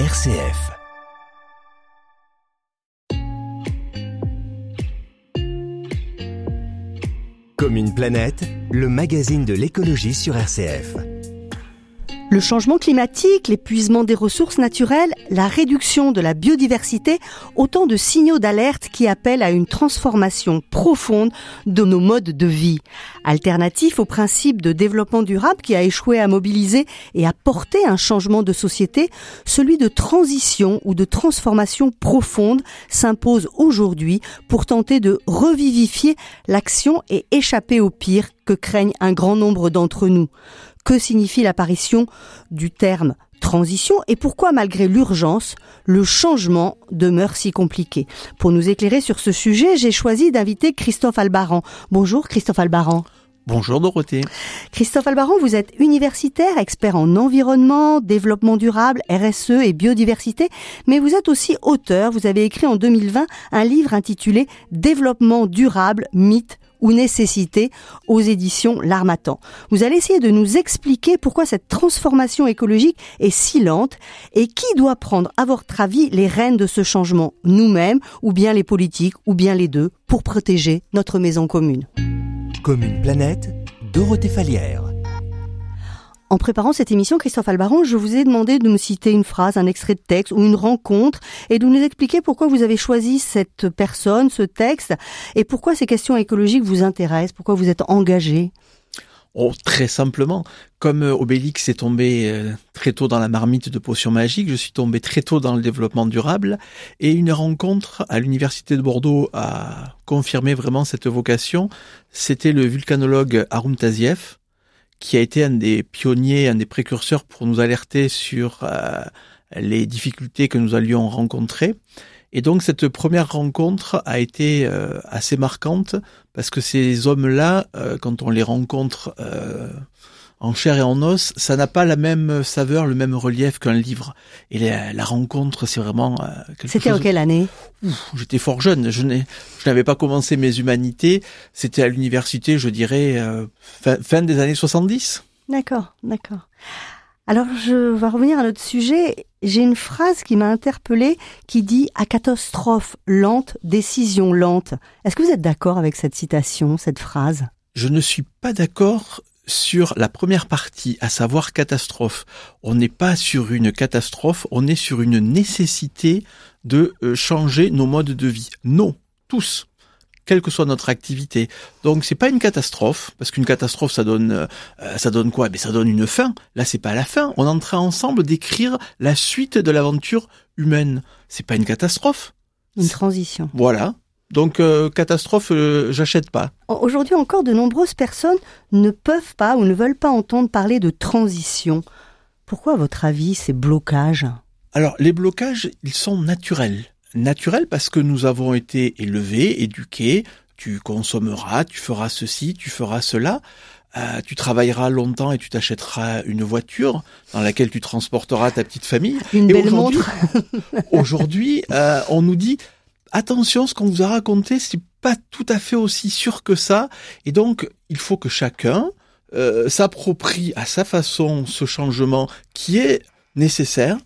RCF. Comme une planète, le magazine de l'écologie sur RCF. Le changement climatique, l'épuisement des ressources naturelles, la réduction de la biodiversité, autant de signaux d'alerte qui appellent à une transformation profonde de nos modes de vie. Alternatif au principe de développement durable qui a échoué à mobiliser et à porter un changement de société, celui de transition ou de transformation profonde s'impose aujourd'hui pour tenter de revivifier l'action et échapper au pire que craignent un grand nombre d'entre nous que signifie l'apparition du terme transition et pourquoi malgré l'urgence, le changement demeure si compliqué. Pour nous éclairer sur ce sujet, j'ai choisi d'inviter Christophe Albaran. Bonjour Christophe Albaran. Bonjour Dorothée. Christophe Albaran, vous êtes universitaire, expert en environnement, développement durable, RSE et biodiversité, mais vous êtes aussi auteur. Vous avez écrit en 2020 un livre intitulé Développement durable, mythe, ou nécessité aux éditions L'Armatan. Vous allez essayer de nous expliquer pourquoi cette transformation écologique est si lente et qui doit prendre, à votre avis, les rênes de ce changement, nous-mêmes, ou bien les politiques, ou bien les deux, pour protéger notre maison commune? Comme une planète, Dorothée Falière. En préparant cette émission, Christophe Albaron, je vous ai demandé de me citer une phrase, un extrait de texte ou une rencontre et de nous expliquer pourquoi vous avez choisi cette personne, ce texte et pourquoi ces questions écologiques vous intéressent, pourquoi vous êtes engagé. Oh, très simplement, comme euh, Obélix est tombé euh, très tôt dans la marmite de potions magiques, je suis tombé très tôt dans le développement durable et une rencontre à l'université de Bordeaux a confirmé vraiment cette vocation. C'était le vulcanologue Arum Taziev qui a été un des pionniers, un des précurseurs pour nous alerter sur euh, les difficultés que nous allions rencontrer. Et donc cette première rencontre a été euh, assez marquante parce que ces hommes-là, euh, quand on les rencontre en chair et en os, ça n'a pas la même saveur, le même relief qu'un livre. Et la, rencontre, c'est vraiment quelque C'était en quelle année? J'étais fort jeune. Je n'avais pas commencé mes humanités. C'était à l'université, je dirais, fin, fin des années 70. D'accord, d'accord. Alors je vais revenir à notre sujet. J'ai une phrase qui m'a interpellée qui dit à catastrophe lente, décision lente. Est-ce que vous êtes d'accord avec cette citation, cette phrase? Je ne suis pas d'accord sur la première partie, à savoir catastrophe. On n'est pas sur une catastrophe, on est sur une nécessité de euh, changer nos modes de vie. Non, tous quelle que soit notre activité. Donc c'est pas une catastrophe parce qu'une catastrophe ça donne euh, ça donne quoi? Mais ça donne une fin. Là c'est pas la fin. On est en train ensemble d'écrire la suite de l'aventure humaine. C'est pas une catastrophe. Une transition. Voilà. Donc euh, catastrophe, euh, j'achète pas. Aujourd'hui encore, de nombreuses personnes ne peuvent pas ou ne veulent pas entendre parler de transition. Pourquoi, à votre avis, ces blocages? Alors, les blocages, ils sont naturels naturel parce que nous avons été élevés, éduqués, tu consommeras, tu feras ceci, tu feras cela. Euh, tu travailleras longtemps et tu t'achèteras une voiture dans laquelle tu transporteras ta petite famille. Une belle montre. aujourd'hui, euh, on nous dit attention, ce qu'on vous a raconté, c'est pas tout à fait aussi sûr que ça. Et donc, il faut que chacun euh, s'approprie à sa façon ce changement qui est nécessaire.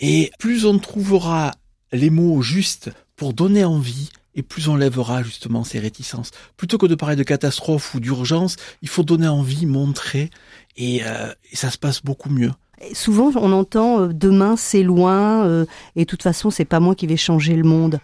Et plus on trouvera les mots justes pour donner envie, et plus on lèvera justement ces réticences. Plutôt que de parler de catastrophe ou d'urgence, il faut donner envie, montrer, et, euh, ça se passe beaucoup mieux. souvent, on entend euh, demain c'est loin, et de toute façon, c'est pas moi qui vais changer le monde.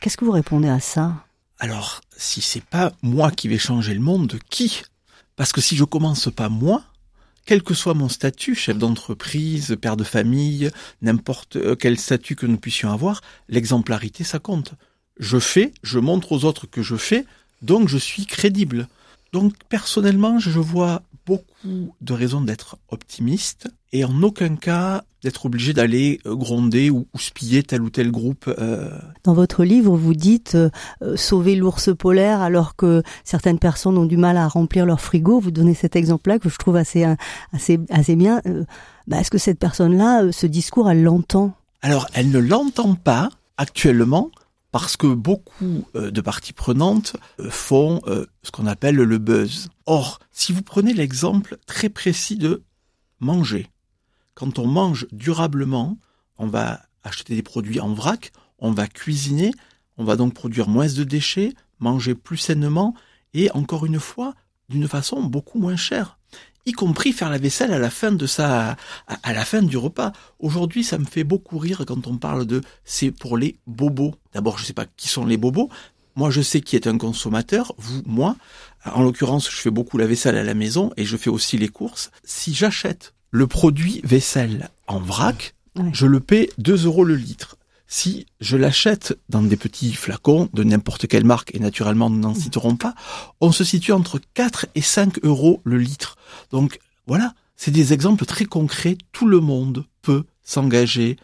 Qu'est-ce que vous répondez à ça? Alors, si c'est pas moi qui vais changer le monde, qui? Parce que si je commence pas moi, quel que soit mon statut, chef d'entreprise, père de famille, n'importe euh, quel statut que nous puissions avoir, l'exemplarité, ça compte. Je fais, je montre aux autres que je fais, donc je suis crédible. Donc personnellement, je vois beaucoup de raisons d'être optimiste et en aucun cas d'être obligé d'aller euh, gronder ou, ou, spiller tel ou tel groupe. Euh. Dans votre livre, vous dites euh, sauver l'ours polaire alors que certaines personnes ont du mal à remplir leur frigo. Vous donnez cet exemple-là que je trouve assez assez assez bien. Bah, Est-ce que cette personne-là, ce discours, elle l'entend? Alors, elle ne l'entend pas actuellement parce que beaucoup euh, de parties prenantes euh, font euh, ce qu'on appelle le buzz. Or, si vous prenez l'exemple très précis de manger, quand on mange durablement, on va acheter des produits en vrac, on va cuisiner, on va donc produire moins de déchets, manger plus sainement et encore une fois, d'une façon beaucoup moins chère y compris faire la vaisselle à la fin de sa, à, la fin du repas. Aujourd'hui, ça me fait beaucoup rire quand on parle de c'est pour les bobos. D'abord, je sais pas qui sont les bobos. Moi, je sais qui est un consommateur. Vous, moi. En l'occurrence, je fais beaucoup la vaisselle à la maison et je fais aussi les courses. Si j'achète le produit vaisselle en vrac, je le paie 2 euros le litre. Si je l'achète dans des petits flacons de n'importe quelle marque, et naturellement nous n'en citerons pas, on se situe entre 4 et 5 euros le litre. Donc voilà, c'est des exemples très concrets. Tout le monde peut s'engager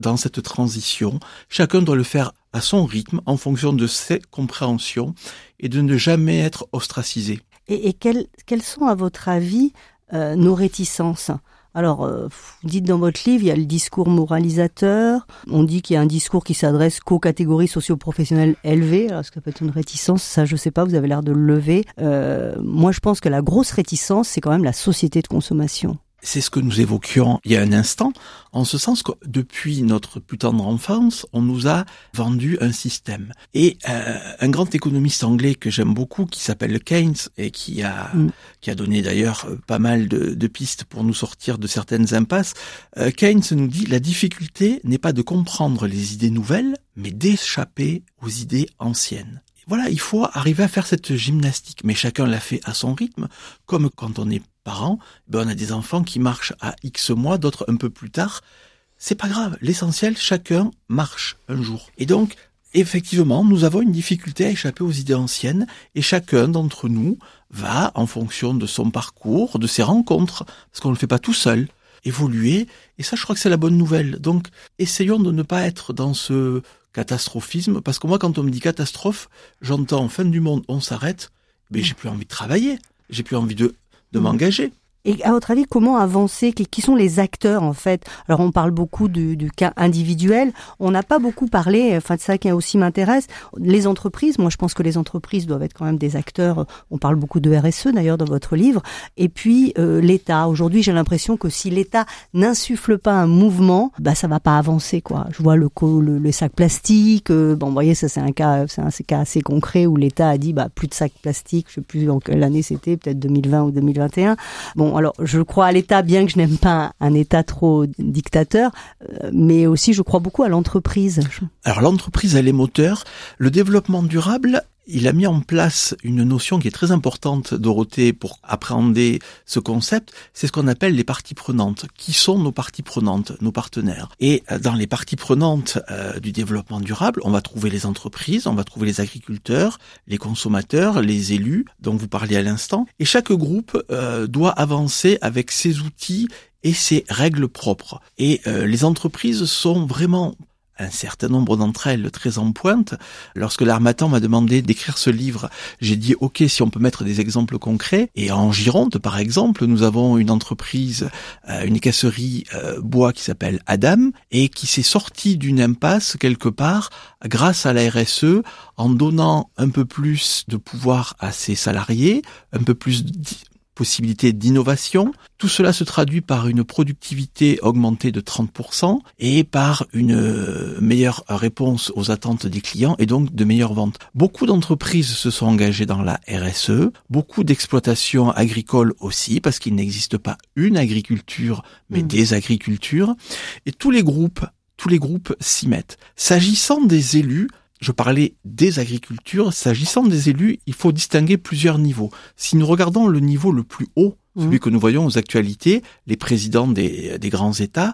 dans cette transition. Chacun doit le faire à son rythme, en fonction de ses compréhensions, et de ne jamais être ostracisé. Et, quelles, sont, à votre avis, euh, nos réticences? Alors, euh, dites dans votre livre, il y a le discours moralisateur. On dit qu'il y a un discours qui s'adresse qu'aux catégories socio-professionnelles élevées. Alors, est-ce que ça peut être une réticence? Ça, je sais pas. Vous avez l'air de le lever. Euh, moi, je pense que la grosse réticence, c'est quand même la société de consommation. C'est ce que nous évoquions il y a un instant, en ce sens que depuis notre plus tendre enfance, on nous a vendu un système. Et euh, un grand économiste anglais que j'aime beaucoup, qui s'appelle Keynes et qui a mm. qui a donné d'ailleurs euh, pas mal de, de, pistes pour nous sortir de certaines impasses, euh, Keynes nous dit la difficulté n'est pas de comprendre les idées nouvelles, mais d'échapper aux idées anciennes voilà, il faut arriver à faire cette gymnastique, mais chacun l'a fait à son rythme, comme quand on est parent, ben on a des enfants qui marchent à X mois, d'autres un peu plus tard. C'est pas grave, l'essentiel, chacun marche un jour. Et donc, effectivement, nous avons une difficulté à échapper aux idées anciennes, et chacun d'entre nous va, en fonction de son parcours, de ses rencontres, parce qu'on ne le fait pas tout seul, évoluer, et ça je crois que c'est la bonne nouvelle. Donc, essayons de ne pas être dans ce catastrophisme, parce que moi, quand on me dit catastrophe, j'entends fin du monde, on s'arrête, mais j'ai plus envie de travailler, j'ai plus envie de, de mmh. m'engager. Et à votre avis, comment avancer? Qui sont les acteurs en fait? Alors on parle beaucoup du, du cas individuel. On n'a pas beaucoup parlé, enfin de ça qui aussi m'intéresse, les entreprises. Moi, je pense que les entreprises doivent être quand même des acteurs. On parle beaucoup de RSE d'ailleurs dans votre livre. Et puis euh, l'État. Aujourd'hui, j'ai l'impression que si l'État n'insuffle pas un mouvement, bah ça va pas avancer quoi. Je vois le, le, le sac plastique. Euh, bon, vous voyez, ça c'est un cas, c'est un, cas assez concret où l'État a dit bah plus de sacs plastiques. Je sais plus en quelle année c'était, peut-être 2020 ou 2021. Bon, alors je crois à l'État, bien que je n'aime pas un État trop dictateur, euh, mais aussi je crois beaucoup à l'entreprise. Alors l'entreprise, elle est moteur. Le développement durable, il a mis en place une notion qui est très importante, Dorothée, pour appréhender ce concept, c'est ce qu'on appelle les parties prenantes. Qui sont nos parties prenantes, nos partenaires? Et euh, dans les parties prenantes euh, du développement durable, on va trouver les entreprises, on va trouver les agriculteurs, les consommateurs, les élus, dont vous parliez à l'instant, et chaque groupe euh, doit avancer avec ses outils et ses règles propres. Et les entreprises sont vraiment un certain nombre d'entre elles très en pointe. Lorsque l'Armatan m'a demandé d'écrire ce livre, j'ai dit ok si on peut mettre des exemples concrets. Et en Gironde, par exemple, nous avons une entreprise, euh, une casserie euh, bois qui s'appelle Adam et qui s'est sortie d'une impasse quelque part grâce à la RSE en donnant un peu plus de pouvoir à ses salariés, un peu plus possibilités d'innovation. Tout cela se traduit par une productivité augmentée de 30% et par une euh, meilleure réponse aux attentes des clients et donc de meilleures ventes. Beaucoup d'entreprises se sont engagées dans la RSE, beaucoup d'exploitations agricoles aussi parce qu'il n'existe pas une agriculture mais mmh. des agricultures et tous les groupes tous les groupes s'y mettent. S'agissant des élus, je parlais des agricultures. S'agissant des élus, il faut distinguer plusieurs niveaux. Si nous regardons le niveau le plus haut, celui mmh. que nous voyons aux actualités, les présidents des, grands États,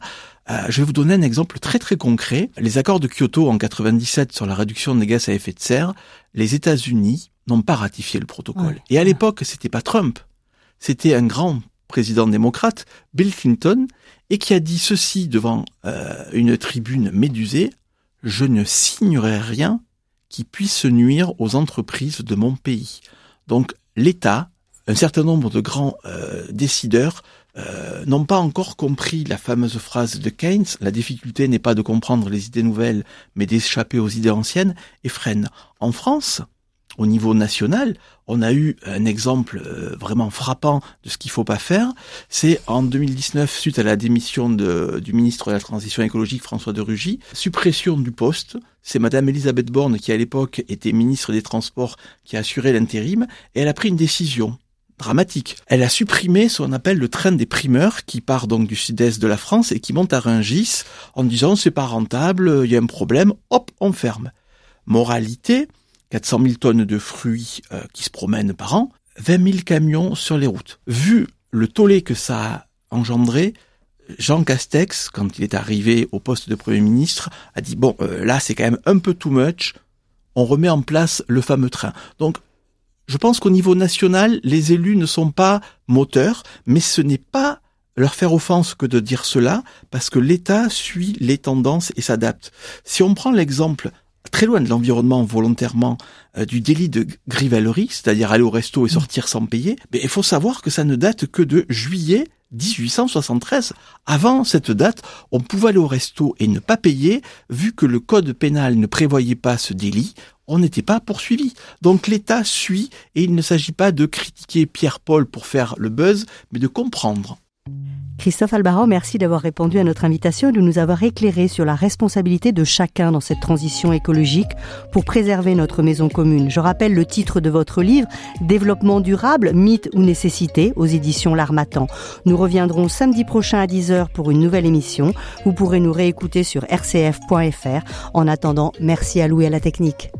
euh, je vais vous donner un exemple très très concret. Les accords de Kyoto en 97 sur la réduction des gaz à effet de serre, les États-Unis n'ont pas ratifié le protocole. Et à l'époque, c'était pas Trump, c'était un grand président démocrate, Bill Clinton, et qui a dit ceci devant euh, une tribune médusée je ne signerai rien qui puisse nuire aux entreprises de mon pays. Donc l'État, un certain nombre de grands euh, décideurs euh, n'ont pas encore compris la fameuse phrase de Keynes, la difficulté n'est pas de comprendre les idées nouvelles, mais d'échapper aux idées anciennes, et freinent. En France, au niveau national, on a eu un exemple euh, vraiment frappant de ce qu'il faut pas faire. C'est en 2019, suite à la démission du ministre de la Transition écologique François de Rugy, suppression du poste. C'est Madame Elisabeth Borne qui à l'époque était ministre des Transports qui a assuré l'intérim et elle a pris une décision dramatique. Elle a supprimé ce qu'on appelle le train des primeurs qui part donc du sud-est de la France et qui monte à Rungis en disant c'est pas rentable, il y a un problème, hop, on ferme. Moralité, 400 000 tonnes de fruits euh, qui se promènent par an, 20 000 camions sur les routes. Vu le tollé que ça a engendré, Jean Castex, quand il est arrivé au poste de Premier ministre, a dit, bon, euh, là c'est quand même un peu too much, on remet en place le fameux train. Donc, je pense qu'au niveau national, les élus ne sont pas moteurs, mais ce n'est pas leur faire offense que de dire cela, parce que l'État suit les tendances et s'adapte. Si on prend l'exemple très loin de l'environnement volontairement euh, du délit de grivellerie, c'est-à-dire aller au resto et sortir sans payer, mais il faut savoir que ça ne date que de juillet 1873. Avant cette date, on pouvait aller au resto et ne pas payer, vu que le code pénal ne prévoyait pas ce délit, on n'était pas poursuivi. Donc l'État suit et il ne s'agit pas de critiquer Pierre-Paul pour faire le buzz, mais de comprendre. Christophe Albaro, merci d'avoir répondu à notre invitation et de nous avoir éclairé sur la responsabilité de chacun dans cette transition écologique pour préserver notre maison commune. Je rappelle le titre de votre livre, Développement durable, mythe ou nécessité, aux éditions L'Armatan. Nous reviendrons samedi prochain à 10h pour une nouvelle émission. Vous pourrez nous réécouter sur rcf.fr. En attendant, merci à Louis à la technique.